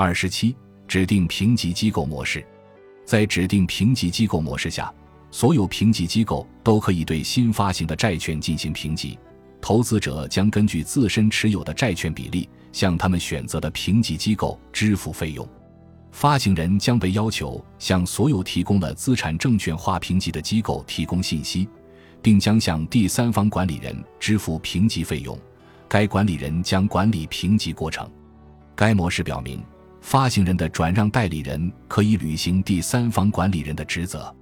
二十七，指定评级机构模式，在指定评级机构模式下，所有评级机构都可以对新发行的债券进行评级。投资者将根据自身持有的债券比例，向他们选择的评级机构支付费用。发行人将被要求向所有提供了资产证券化评级的机构提供信息，并将向第三方管理人支付评级费用。该管理人将管理评级过程。该模式表明，发行人的转让代理人可以履行第三方管理人的职责。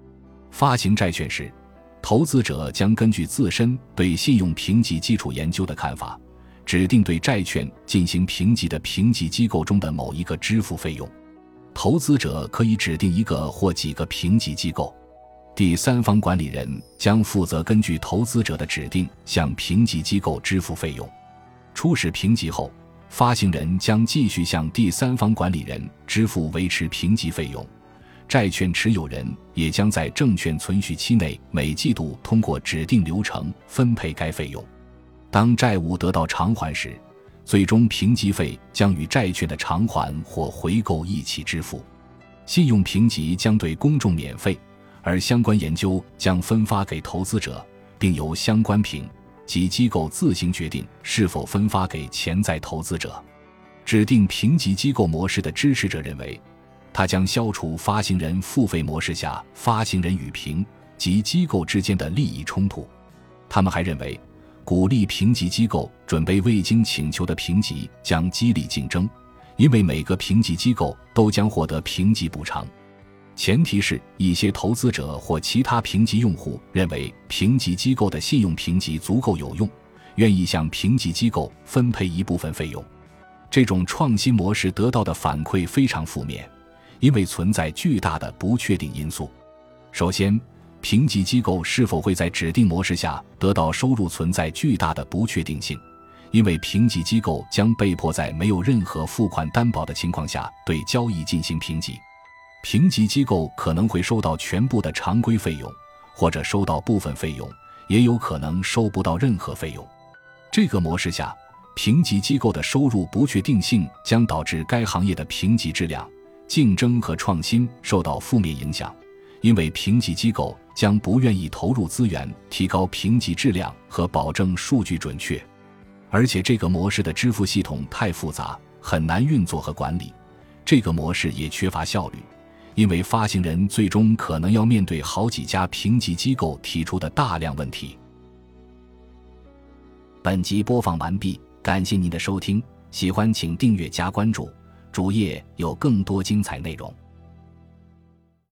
发行债券时。投资者将根据自身对信用评级基础研究的看法，指定对债券进行评级的评级机构中的某一个支付费用。投资者可以指定一个或几个评级机构，第三方管理人将负责根据投资者的指定向评级机构支付费用。初始评级后，发行人将继续向第三方管理人支付维持评级费用。债券持有人也将在证券存续期内每季度通过指定流程分配该费用。当债务得到偿还时，最终评级费将与债券的偿还或回购一起支付。信用评级将对公众免费，而相关研究将分发给投资者，并由相关评级机构自行决定是否分发给潜在投资者。指定评级机构模式的支持者认为。它将消除发行人付费模式下发行人与评级机构之间的利益冲突。他们还认为，鼓励评级机构准备未经请求的评级将激励竞争，因为每个评级机构都将获得评级补偿。前提是一些投资者或其他评级用户认为评级机构的信用评级足够有用，愿意向评级机构分配一部分费用。这种创新模式得到的反馈非常负面。因为存在巨大的不确定因素。首先，评级机构是否会在指定模式下得到收入存在巨大的不确定性，因为评级机构将被迫在没有任何付款担保的情况下对交易进行评级。评级机构可能会收到全部的常规费用，或者收到部分费用，也有可能收不到任何费用。这个模式下，评级机构的收入不确定性将导致该行业的评级质量。竞争和创新受到负面影响，因为评级机构将不愿意投入资源提高评级质量和保证数据准确，而且这个模式的支付系统太复杂，很难运作和管理。这个模式也缺乏效率，因为发行人最终可能要面对好几家评级机构提出的大量问题。本集播放完毕，感谢您的收听，喜欢请订阅加关注。主页有更多精彩内容。